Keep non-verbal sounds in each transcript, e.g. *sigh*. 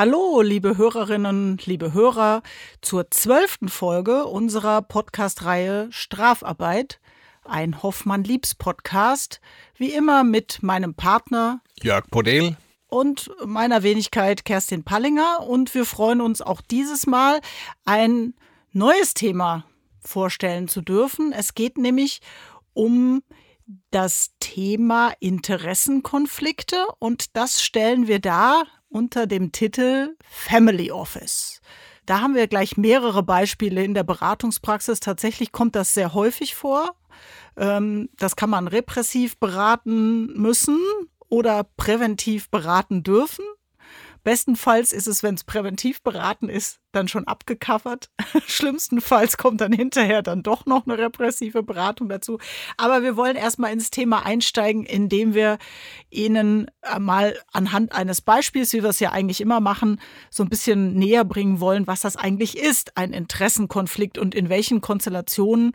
Hallo, liebe Hörerinnen, liebe Hörer, zur zwölften Folge unserer Podcast-Reihe Strafarbeit, ein Hoffmann-Liebs-Podcast, wie immer mit meinem Partner Jörg Podel und meiner Wenigkeit Kerstin Pallinger. Und wir freuen uns auch dieses Mal, ein neues Thema vorstellen zu dürfen. Es geht nämlich um das Thema Interessenkonflikte und das stellen wir da unter dem Titel Family Office. Da haben wir gleich mehrere Beispiele in der Beratungspraxis. Tatsächlich kommt das sehr häufig vor. Ähm, das kann man repressiv beraten müssen oder präventiv beraten dürfen. Bestenfalls ist es, wenn es präventiv beraten ist, dann schon abgecovert. *laughs* Schlimmstenfalls kommt dann hinterher dann doch noch eine repressive Beratung dazu. Aber wir wollen erstmal ins Thema einsteigen, indem wir Ihnen mal anhand eines Beispiels, wie wir es ja eigentlich immer machen, so ein bisschen näher bringen wollen, was das eigentlich ist, ein Interessenkonflikt und in welchen Konstellationen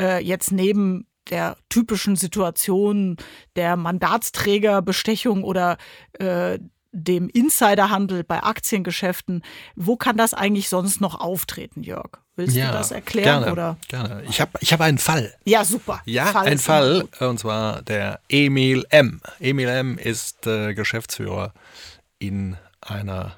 äh, jetzt neben der typischen Situation der Mandatsträgerbestechung oder äh, dem Insiderhandel bei Aktiengeschäften. Wo kann das eigentlich sonst noch auftreten, Jörg? Willst ja, du das erklären? Gerne, oder? gerne. Ich habe ich hab einen Fall. Ja, super. Ja, Fall ein Fall, und zwar der Emil M. Emil M. ist äh, Geschäftsführer in einer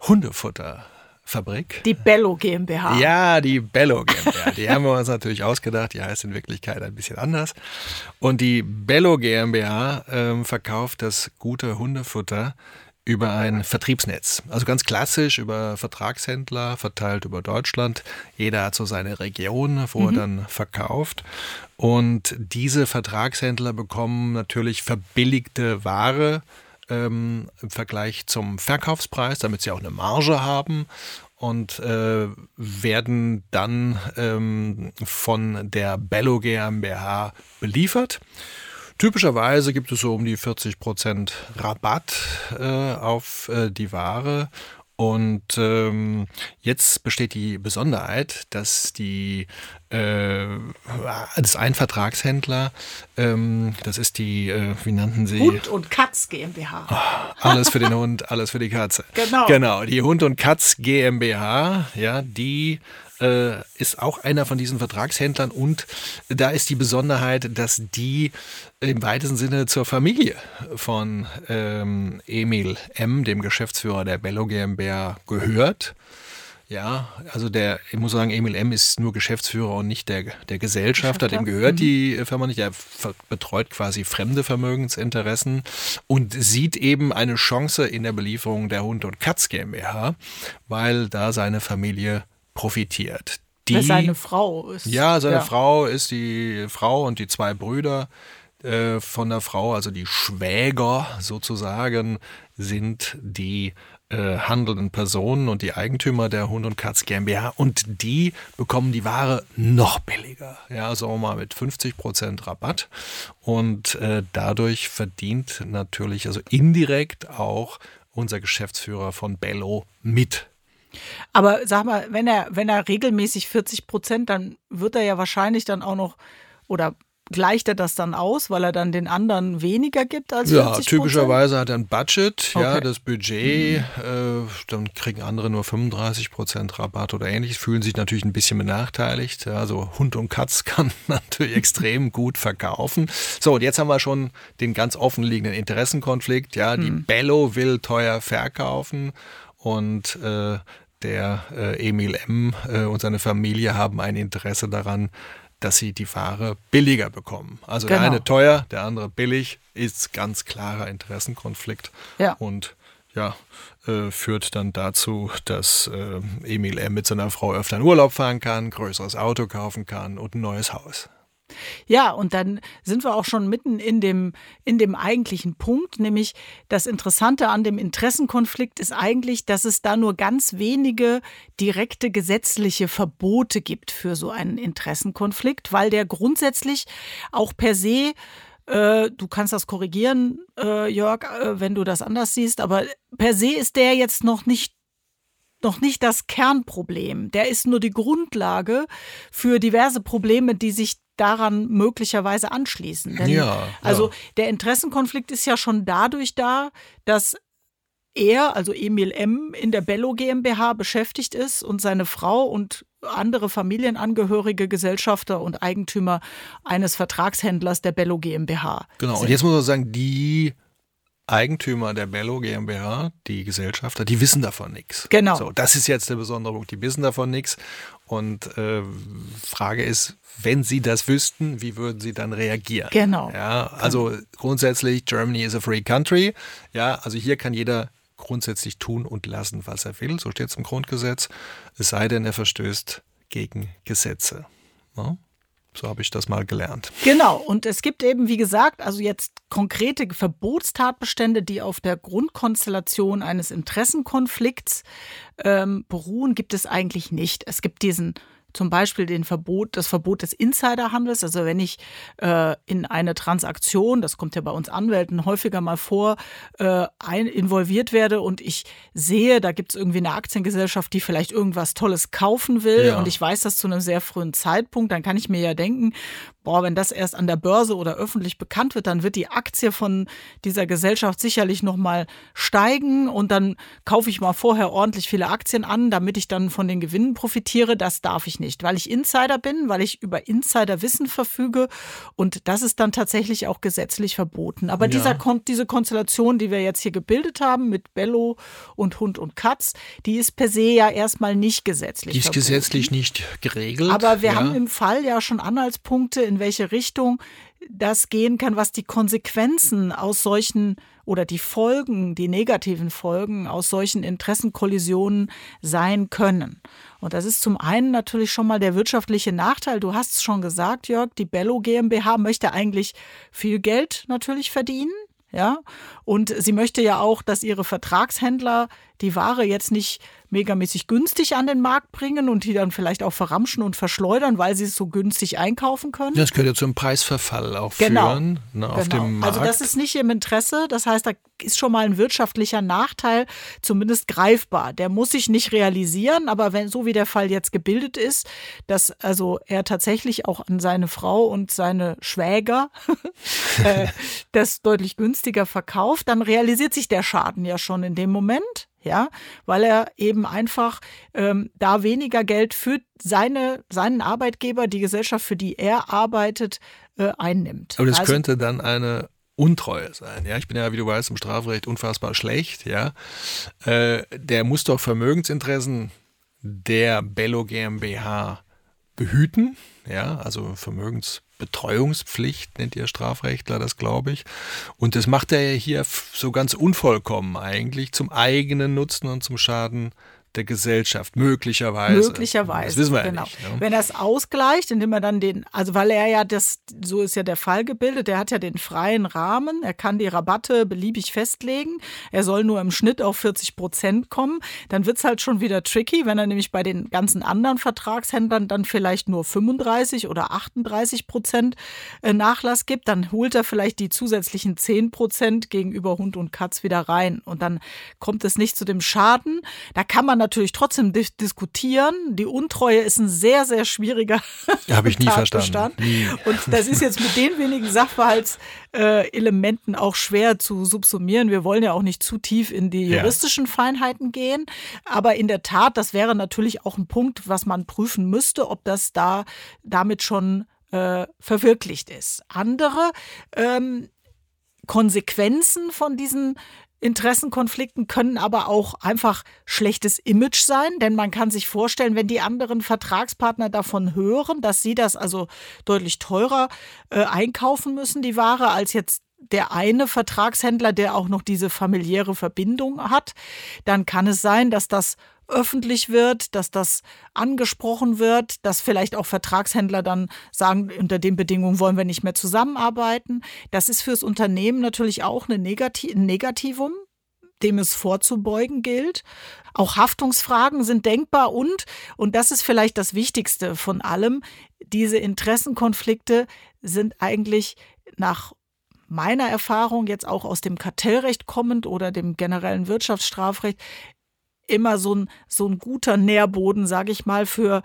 Hundefutter. Fabrik. Die Bello GmbH. Ja, die Bello GmbH. Die haben wir uns natürlich ausgedacht. Die heißt in Wirklichkeit ein bisschen anders. Und die Bello GmbH ähm, verkauft das gute Hundefutter über ein Vertriebsnetz. Also ganz klassisch über Vertragshändler, verteilt über Deutschland. Jeder hat so seine Region, wo mhm. er dann verkauft. Und diese Vertragshändler bekommen natürlich verbilligte Ware ähm, im Vergleich zum Verkaufspreis, damit sie auch eine Marge haben und äh, werden dann ähm, von der Bello GmbH beliefert. Typischerweise gibt es so um die 40 Prozent Rabatt äh, auf äh, die Ware. Und ähm, jetzt besteht die Besonderheit, dass die äh, das ein Vertragshändler, ähm, das ist die, äh, wie nannten sie? Hund und Katz GmbH. Oh, alles für den Hund, alles für die Katze. *laughs* Genau. Genau, die Hund und Katz GmbH, ja, die äh, ist auch einer von diesen Vertragshändlern und da ist die Besonderheit, dass die im weitesten Sinne zur Familie von ähm, Emil M., dem Geschäftsführer der Bello GmbH, gehört. Ja, also der, ich muss sagen, Emil M. ist nur Geschäftsführer und nicht der, der Gesellschafter. Dem gehört mhm. die Firma nicht. Er betreut quasi fremde Vermögensinteressen und sieht eben eine Chance in der Belieferung der Hund- und Katz GmbH, weil da seine Familie profitiert. Die, seine Frau ist. Ja, seine ja. Frau ist die Frau und die zwei Brüder äh, von der Frau, also die Schwäger sozusagen, sind die äh, handelnden Personen und die Eigentümer der Hund und Katz GmbH und die bekommen die Ware noch billiger. Ja, sagen wir mal mit 50 Prozent Rabatt und äh, dadurch verdient natürlich also indirekt auch unser Geschäftsführer von Bello mit. Aber sag mal, wenn er, wenn er regelmäßig 40 Prozent, dann wird er ja wahrscheinlich dann auch noch oder gleicht er das dann aus, weil er dann den anderen weniger gibt als 40 Ja, typischerweise hat er ein Budget, okay. ja, das Budget, mhm. äh, dann kriegen andere nur 35 Prozent Rabatt oder ähnliches, fühlen sich natürlich ein bisschen benachteiligt. Ja, also Hund und Katz *laughs* kann natürlich extrem gut verkaufen. So, und jetzt haben wir schon den ganz offenliegenden Interessenkonflikt. Ja, die mhm. Bello will teuer verkaufen und äh, der äh, Emil M. Äh, und seine Familie haben ein Interesse daran, dass sie die Ware billiger bekommen. Also genau. der eine teuer, der andere billig, ist ganz klarer Interessenkonflikt. Ja. Und ja, äh, führt dann dazu, dass äh, Emil M. mit seiner Frau öfter in Urlaub fahren kann, größeres Auto kaufen kann und ein neues Haus. Ja, und dann sind wir auch schon mitten in dem, in dem eigentlichen Punkt, nämlich das Interessante an dem Interessenkonflikt ist eigentlich, dass es da nur ganz wenige direkte gesetzliche Verbote gibt für so einen Interessenkonflikt, weil der grundsätzlich auch per se äh, du kannst das korrigieren, äh, Jörg, äh, wenn du das anders siehst, aber per se ist der jetzt noch nicht noch nicht das Kernproblem. Der ist nur die Grundlage für diverse Probleme, die sich daran möglicherweise anschließen. Denn, ja, also der Interessenkonflikt ist ja schon dadurch da, dass er, also Emil M., in der Bello GmbH beschäftigt ist und seine Frau und andere Familienangehörige, Gesellschafter und Eigentümer eines Vertragshändlers der Bello GmbH. Genau, sind. und jetzt muss man sagen, die Eigentümer der Bello GmbH, die Gesellschafter, die wissen davon nichts. Genau. So, das ist jetzt der besondere Punkt. Die wissen davon nichts. Und äh, Frage ist, wenn sie das wüssten, wie würden sie dann reagieren? Genau. Ja, also grundsätzlich, Germany is a free country. Ja, also hier kann jeder grundsätzlich tun und lassen, was er will. So steht es im Grundgesetz. Es sei denn, er verstößt gegen Gesetze. Ja? So habe ich das mal gelernt. Genau. Und es gibt eben, wie gesagt, also jetzt konkrete Verbotstatbestände, die auf der Grundkonstellation eines Interessenkonflikts ähm, beruhen, gibt es eigentlich nicht. Es gibt diesen zum Beispiel den Verbot, das Verbot des Insiderhandels. Also wenn ich äh, in eine Transaktion, das kommt ja bei uns Anwälten häufiger mal vor, äh, ein, involviert werde und ich sehe, da gibt es irgendwie eine Aktiengesellschaft, die vielleicht irgendwas Tolles kaufen will Ja. und ich weiß das zu einem sehr frühen Zeitpunkt, dann kann ich mir ja denken, boah, wenn das erst an der Börse oder öffentlich bekannt wird, dann wird die Aktie von dieser Gesellschaft sicherlich nochmal steigen und dann kaufe ich mal vorher ordentlich viele Aktien an, damit ich dann von den Gewinnen profitiere. Das darf ich nicht, weil ich Insider bin, weil ich über Insiderwissen verfüge und das ist dann tatsächlich auch gesetzlich verboten. Aber Ja. dieser diese Konstellation, die wir jetzt hier gebildet haben mit Bello und Hund und Katz, die ist per se ja erstmal nicht gesetzlich Die ist verboten. gesetzlich nicht geregelt. Aber wir ja. haben im Fall ja schon Anhaltspunkte, in welche Richtung das gehen kann, was die Konsequenzen aus solchen oder die Folgen, die negativen Folgen aus solchen Interessenkollisionen sein können. Und das ist zum einen natürlich schon mal der wirtschaftliche Nachteil. Du hast es schon gesagt, Jörg, die Bello GmbH möchte eigentlich viel Geld natürlich verdienen. Ja, und sie möchte ja auch, dass ihre Vertragshändler die Ware jetzt nicht megamäßig günstig an den Markt bringen und die dann vielleicht auch verramschen und verschleudern, weil sie es so günstig einkaufen können. Das könnte zum Preisverfall auch Genau. führen ne, auf Genau. dem Markt. Also das ist nicht im Interesse. Das heißt, da ist schon mal ein wirtschaftlicher Nachteil zumindest greifbar. Der muss sich nicht realisieren, aber wenn so wie der Fall jetzt gebildet ist, dass also er tatsächlich auch an seine Frau und seine Schwäger *laughs* äh, *laughs* das deutlich günstiger verkauft, dann realisiert sich der Schaden ja schon in dem Moment. Ja, weil er eben einfach ähm, da weniger Geld für seine, seinen Arbeitgeber, die Gesellschaft, für die er arbeitet, äh, einnimmt. Aber das Also- könnte dann eine Untreue sein. Ja, ich bin ja, wie du weißt, im Strafrecht unfassbar schlecht. Ja, äh, der muss doch Vermögensinteressen der Bello GmbH behüten. Ja, also Vermögensbetreuungspflicht nennt ihr Strafrechtler das, glaube ich. Und das macht er ja hier so ganz unvollkommen eigentlich zum eigenen Nutzen und zum Schaden der Gesellschaft, möglicherweise. Möglicherweise. Das wissen wir genau. ja nicht. Ne? Wenn er es ausgleicht, indem er dann den, also weil er ja das, so ist ja der Fall gebildet, der hat ja den freien Rahmen, er kann die Rabatte beliebig festlegen, er soll nur im Schnitt auf 40 Prozent kommen, dann wird es halt schon wieder tricky, wenn er nämlich bei den ganzen anderen Vertragshändlern dann vielleicht nur 35 oder 38 Prozent äh, Nachlass gibt, dann holt er vielleicht die zusätzlichen 10 Prozent gegenüber Hund und Katz wieder rein und dann kommt es nicht zu dem Schaden. Da kann man natürlich trotzdem dis diskutieren. Die Untreue ist ein sehr, sehr schwieriger Ja, habe ich nie verstanden. Nie. Und das ist jetzt mit den wenigen Sachverhaltselementen auch schwer zu subsumieren. Wir wollen ja auch nicht zu tief in die Ja. juristischen Feinheiten gehen. Aber in der Tat, das wäre natürlich auch ein Punkt, was man prüfen müsste, ob das da damit schon äh, verwirklicht ist. Andere ähm, Konsequenzen von diesen Interessenkonflikten können aber auch einfach schlechtes Image sein, denn man kann sich vorstellen, wenn die anderen Vertragspartner davon hören, dass sie das also deutlich teurer äh, einkaufen müssen, die Ware, als jetzt der eine Vertragshändler, der auch noch diese familiäre Verbindung hat, dann kann es sein, dass das öffentlich wird, dass das angesprochen wird, dass vielleicht auch Vertragshändler dann sagen, unter den Bedingungen wollen wir nicht mehr zusammenarbeiten. Das ist fürs Unternehmen natürlich auch eine Negati ein Negativum, dem es vorzubeugen gilt. Auch Haftungsfragen sind denkbar und, und das ist vielleicht das Wichtigste von allem, diese Interessenkonflikte sind eigentlich nach meiner Erfahrung jetzt auch aus dem Kartellrecht kommend oder dem generellen Wirtschaftsstrafrecht immer so ein, so ein guter Nährboden, sage ich mal, für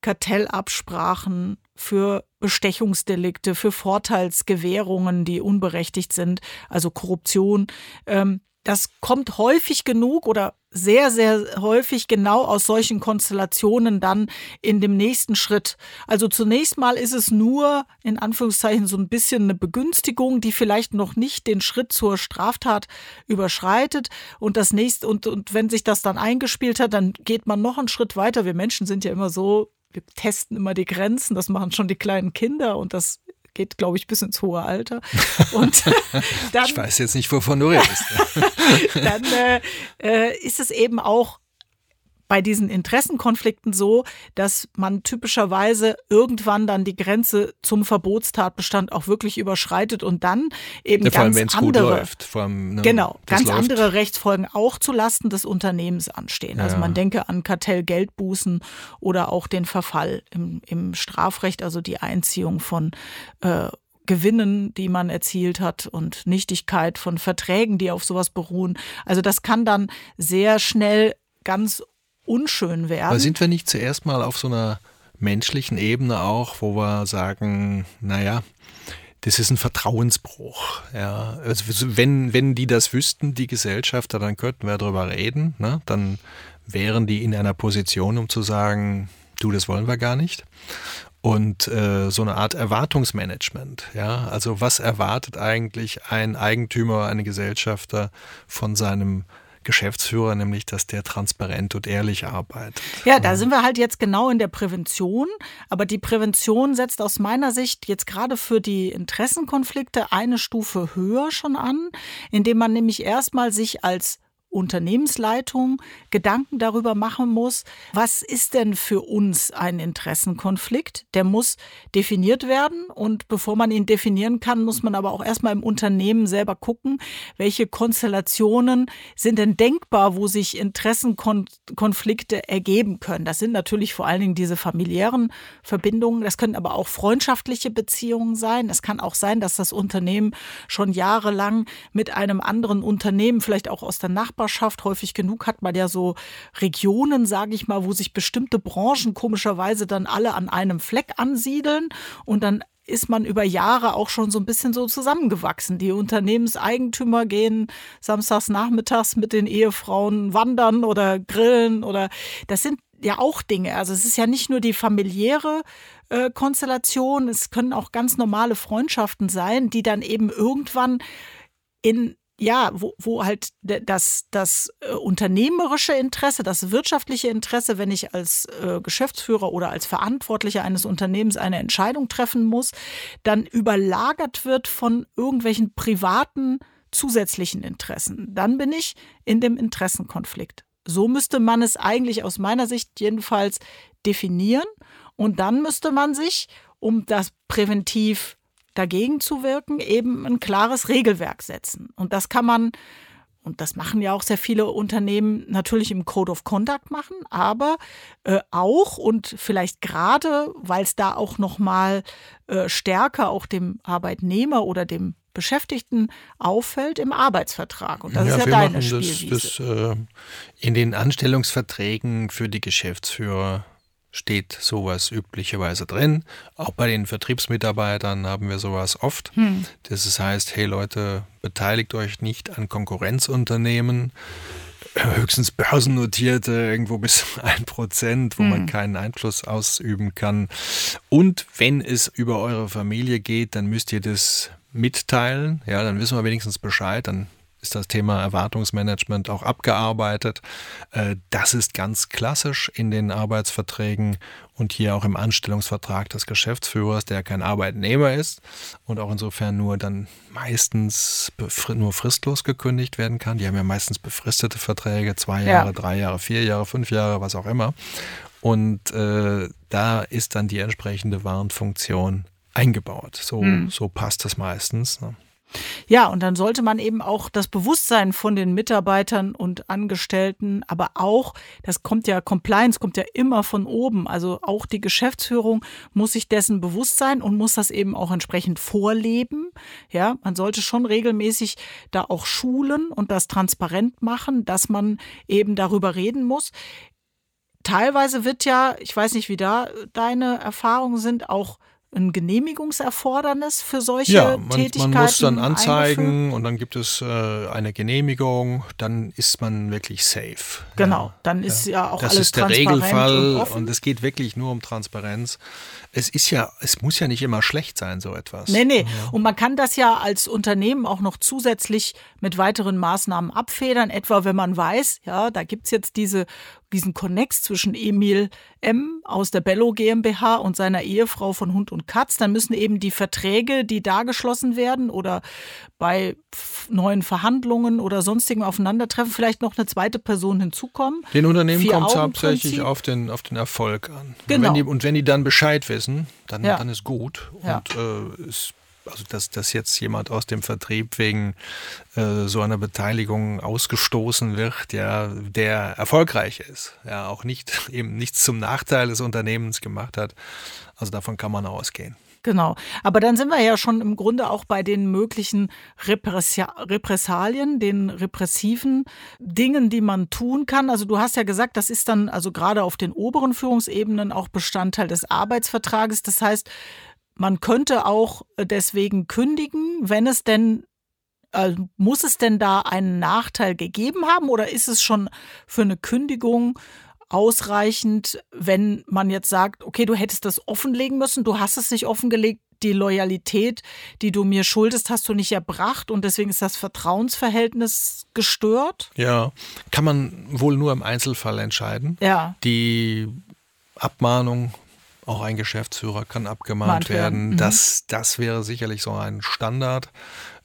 Kartellabsprachen, für Bestechungsdelikte, für Vorteilsgewährungen, die unberechtigt sind, also Korruption. Ähm, das kommt häufig genug oder sehr, sehr häufig genau aus solchen Konstellationen dann in dem nächsten Schritt. Also zunächst mal ist es nur in Anführungszeichen so ein bisschen eine Begünstigung, die vielleicht noch nicht den Schritt zur Straftat überschreitet. Und das nächste, und, und wenn sich das dann eingespielt hat, dann geht man noch einen Schritt weiter. Wir Menschen sind ja immer so, wir testen immer die Grenzen, das machen schon die kleinen Kinder und das geht, glaube ich, bis ins hohe Alter. *laughs* Und dann, ich weiß jetzt nicht, wovon du redest. *laughs* dann äh, äh, ist es eben auch bei diesen Interessenkonflikten so, dass man typischerweise irgendwann dann die Grenze zum Verbotstatbestand auch wirklich überschreitet und dann eben ja, ganz allem, andere, läuft, allem, ne, genau, ganz läuft. andere Rechtsfolgen auch zu Lasten des Unternehmens anstehen. Also ja. man denke an Kartellgeldbußen oder auch den Verfall im, im Strafrecht, also die Einziehung von äh, Gewinnen, die man erzielt hat und Nichtigkeit von Verträgen, die auf sowas beruhen. Also das kann dann sehr schnell ganz unschön werden. Aber sind wir nicht zuerst mal auf so einer menschlichen Ebene auch, wo wir sagen, naja, das ist ein Vertrauensbruch. Ja. Also wenn, wenn die das wüssten, die Gesellschafter, dann könnten wir darüber reden. Ne? Dann wären die in einer Position, um zu sagen, du, das wollen wir gar nicht. Und äh, so eine Art Erwartungsmanagement. Ja? Also was erwartet eigentlich ein Eigentümer, eine Gesellschafter von seinem Geschäftsführer, nämlich dass der transparent und ehrlich arbeitet. Ja, da sind wir halt jetzt genau in der Prävention. Aber die Prävention setzt aus meiner Sicht jetzt gerade für die Interessenkonflikte eine Stufe höher schon an, indem man nämlich erstmal sich als Unternehmensleitung Gedanken darüber machen muss, was ist denn für uns ein Interessenkonflikt? Der muss definiert werden und bevor man ihn definieren kann, muss man aber auch erstmal im Unternehmen selber gucken, welche Konstellationen sind denn denkbar, wo sich Interessenkonflikte ergeben können. Das sind natürlich vor allen Dingen diese familiären Verbindungen, das können aber auch freundschaftliche Beziehungen sein. Es kann auch sein, dass das Unternehmen schon jahrelang mit einem anderen Unternehmen, vielleicht auch aus der Nachbarschaft, Nachbarschaft. Häufig genug hat man ja so Regionen, sage ich mal, wo sich bestimmte Branchen komischerweise dann alle an einem Fleck ansiedeln und dann ist man über Jahre auch schon so ein bisschen so zusammengewachsen. Die Unternehmenseigentümer gehen samstags nachmittags mit den Ehefrauen wandern oder grillen oder das sind ja auch Dinge. Also es ist ja nicht nur die familiäre äh, Konstellation, es können auch ganz normale Freundschaften sein, die dann eben irgendwann in ja, wo, wo halt das, das äh, unternehmerische Interesse, das wirtschaftliche Interesse, wenn ich als äh, Geschäftsführer oder als Verantwortlicher eines Unternehmens eine Entscheidung treffen muss, dann überlagert wird von irgendwelchen privaten zusätzlichen Interessen. Dann bin ich in dem Interessenkonflikt. So müsste man es eigentlich aus meiner Sicht jedenfalls definieren. Und dann müsste man sich, um das präventiv dagegen zu wirken, eben ein klares Regelwerk setzen. Und das kann man, und das machen ja auch sehr viele Unternehmen, natürlich im Code of Conduct machen, aber äh, auch und vielleicht gerade, weil es da auch noch mal äh, stärker auch dem Arbeitnehmer oder dem Beschäftigten auffällt im Arbeitsvertrag. Und das ja, ist ja deine Spielwiese. Das, das, äh, in den Anstellungsverträgen für die Geschäftsführer steht sowas üblicherweise drin. Auch bei den Vertriebsmitarbeitern haben wir sowas oft. Hm. Das heißt, hey Leute, beteiligt euch nicht an Konkurrenzunternehmen, höchstens börsennotierte, irgendwo bis *laughs* ein Prozent, wo hm. man keinen Einfluss ausüben kann. Und wenn es über eure Familie geht, dann müsst ihr das mitteilen. Ja, dann wissen wir wenigstens Bescheid. Dann ist das Thema Erwartungsmanagement auch abgearbeitet. Äh, das ist ganz klassisch in den Arbeitsverträgen und hier auch im Anstellungsvertrag des Geschäftsführers, der kein Arbeitnehmer ist und auch insofern nur dann meistens nur fristlos gekündigt werden kann. Die haben ja meistens befristete Verträge, zwei Jahre, ja. drei Jahre, vier Jahre, fünf Jahre, was auch immer. Und äh, da ist dann die entsprechende Warnfunktion eingebaut. So, hm. so passt das meistens. Ne? Ja, und dann sollte man eben auch das Bewusstsein von den Mitarbeitern und Angestellten, aber auch, das kommt ja, Compliance kommt ja immer von oben. Also auch die Geschäftsführung muss sich dessen bewusst sein und muss das eben auch entsprechend vorleben. Ja, man sollte schon regelmäßig da auch schulen und das transparent machen, dass man eben darüber reden muss. Teilweise wird ja, ich weiß nicht, wie da deine Erfahrungen sind, auch ein Genehmigungserfordernis für solche ja, man, Tätigkeiten? man muss dann Eingeführt? anzeigen und dann gibt es äh, eine Genehmigung, dann ist man wirklich safe. Genau, Ja. dann ist ja, auch Das alles ist der Regelfall und es geht wirklich nur um Transparenz. Es ist ja, es muss ja nicht immer schlecht sein, so etwas. Nee, nee. Und man kann das ja als Unternehmen auch noch zusätzlich mit weiteren Maßnahmen abfedern. Etwa wenn man weiß, ja, da gibt's jetzt diese, diesen Connex zwischen Emil M. aus der Bello GmbH und seiner Ehefrau von Hund und Katz. Dann müssen eben die Verträge, die da geschlossen werden oder bei neuen Verhandlungen oder sonstigem Aufeinandertreffen vielleicht noch eine zweite Person hinzukommen. Den Unternehmen kommt es hauptsächlich auf den, auf den Erfolg an. Und Genau. wenn die, und wenn die dann Bescheid wissen, dann, Ja. dann ist gut. Ja. Und äh, ist, also dass, dass jetzt jemand aus dem Vertrieb wegen äh, so einer Beteiligung ausgestoßen wird, ja, der erfolgreich ist, ja, auch nicht *laughs* eben nichts zum Nachteil des Unternehmens gemacht hat. Also davon kann man ausgehen. Genau. Aber dann sind wir ja schon im Grunde auch bei den möglichen Repressalien, den repressiven Dingen, die man tun kann. Also du hast ja gesagt, das ist dann also gerade auf den oberen Führungsebenen auch Bestandteil des Arbeitsvertrages. Das heißt, man könnte auch deswegen kündigen, wenn es denn äh, muss es denn da einen Nachteil gegeben haben oder ist es schon für eine Kündigung ausreichend, wenn man jetzt sagt, okay, du hättest das offenlegen müssen, du hast es nicht offengelegt, die Loyalität, die du mir schuldest, hast du nicht erbracht und deswegen ist das Vertrauensverhältnis gestört? Ja, kann man wohl nur im Einzelfall entscheiden. Ja. Die Abmahnung, auch ein Geschäftsführer kann abgemahnt Mahnt werden, werden. mhm. Das, das wäre sicherlich so ein Standard.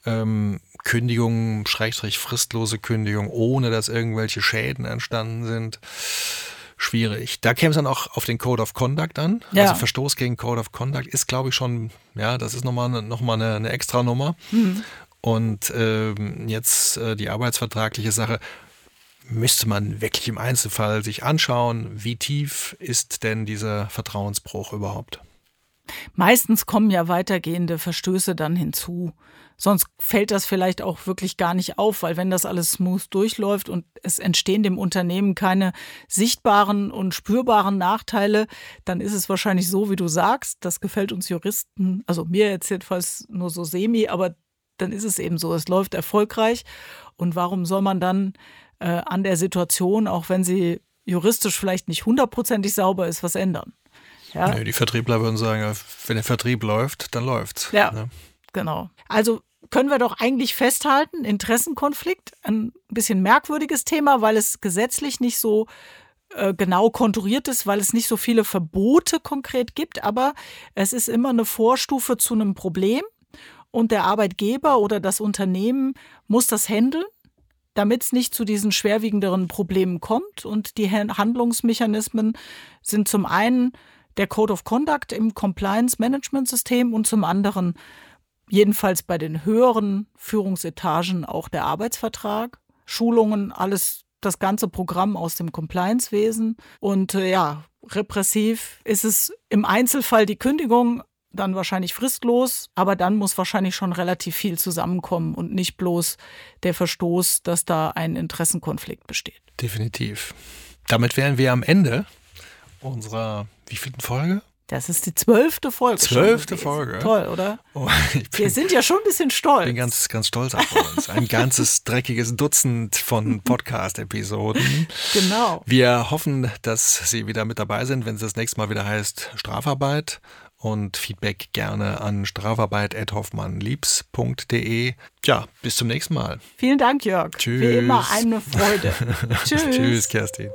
Ähm, Kündigung, Schrägstrich fristlose Kündigung, ohne dass irgendwelche Schäden entstanden sind. Schwierig. Da käme es dann auch auf den Code of Conduct an. Ja. Also Verstoß gegen Code of Conduct ist, glaube ich, schon, ja, das ist nochmal eine, noch mal eine, eine extra Nummer. Mhm. Und ähm, jetzt äh, die arbeitsvertragliche Sache müsste man wirklich im Einzelfall sich anschauen, wie tief ist denn dieser Vertrauensbruch überhaupt. Meistens kommen ja weitergehende Verstöße dann hinzu. Sonst fällt das vielleicht auch wirklich gar nicht auf, weil wenn das alles smooth durchläuft und es entstehen dem Unternehmen keine sichtbaren und spürbaren Nachteile, dann ist es wahrscheinlich so, wie du sagst. Das gefällt uns Juristen, also mir jetzt jedenfalls nur so semi, aber dann ist es eben so. Es läuft erfolgreich. Und warum soll man dann äh, an der Situation, auch wenn sie juristisch vielleicht nicht hundertprozentig sauber ist, was ändern? Ja? Nö, die Vertriebler würden sagen, wenn der Vertrieb läuft, dann läuft's. Ja. Ne? Genau. Also können wir doch eigentlich festhalten, Interessenkonflikt, ein bisschen merkwürdiges Thema, weil es gesetzlich nicht so äh, genau konturiert ist, weil es nicht so viele Verbote konkret gibt, aber es ist immer eine Vorstufe zu einem Problem und der Arbeitgeber oder das Unternehmen muss das handeln, damit es nicht zu diesen schwerwiegenderen Problemen kommt und die Han- Handlungsmechanismen sind zum einen der Code of Conduct im Compliance Management System und zum anderen jedenfalls bei den höheren Führungsetagen auch der Arbeitsvertrag, Schulungen, alles das ganze Programm aus dem Compliance-Wesen. Und äh, ja, repressiv ist es im Einzelfall die Kündigung, dann wahrscheinlich fristlos, aber dann muss wahrscheinlich schon relativ viel zusammenkommen und nicht bloß der Verstoß, dass da ein Interessenkonflikt besteht. Definitiv. Damit wären wir am Ende unserer wievielten Folge? Das ist die zwölfte Folge. Zwölfte. Folge. Toll, oder? Oh, ich Wir bin, sind ja schon ein bisschen stolz. bin ganz, ganz stolz auf uns. Ein ganzes *laughs* dreckiges Dutzend von Podcast-Episoden. genau. Wir hoffen, dass Sie wieder mit dabei sind, wenn es das nächste Mal wieder heißt Strafarbeit. Und Feedback gerne an strafarbeit.hoffmannliebs.de. Ja, bis zum nächsten Mal. Vielen Dank, Jörg. Tschüss. Wie immer eine Freude. *laughs* Tschüss. Tschüss, Kerstin.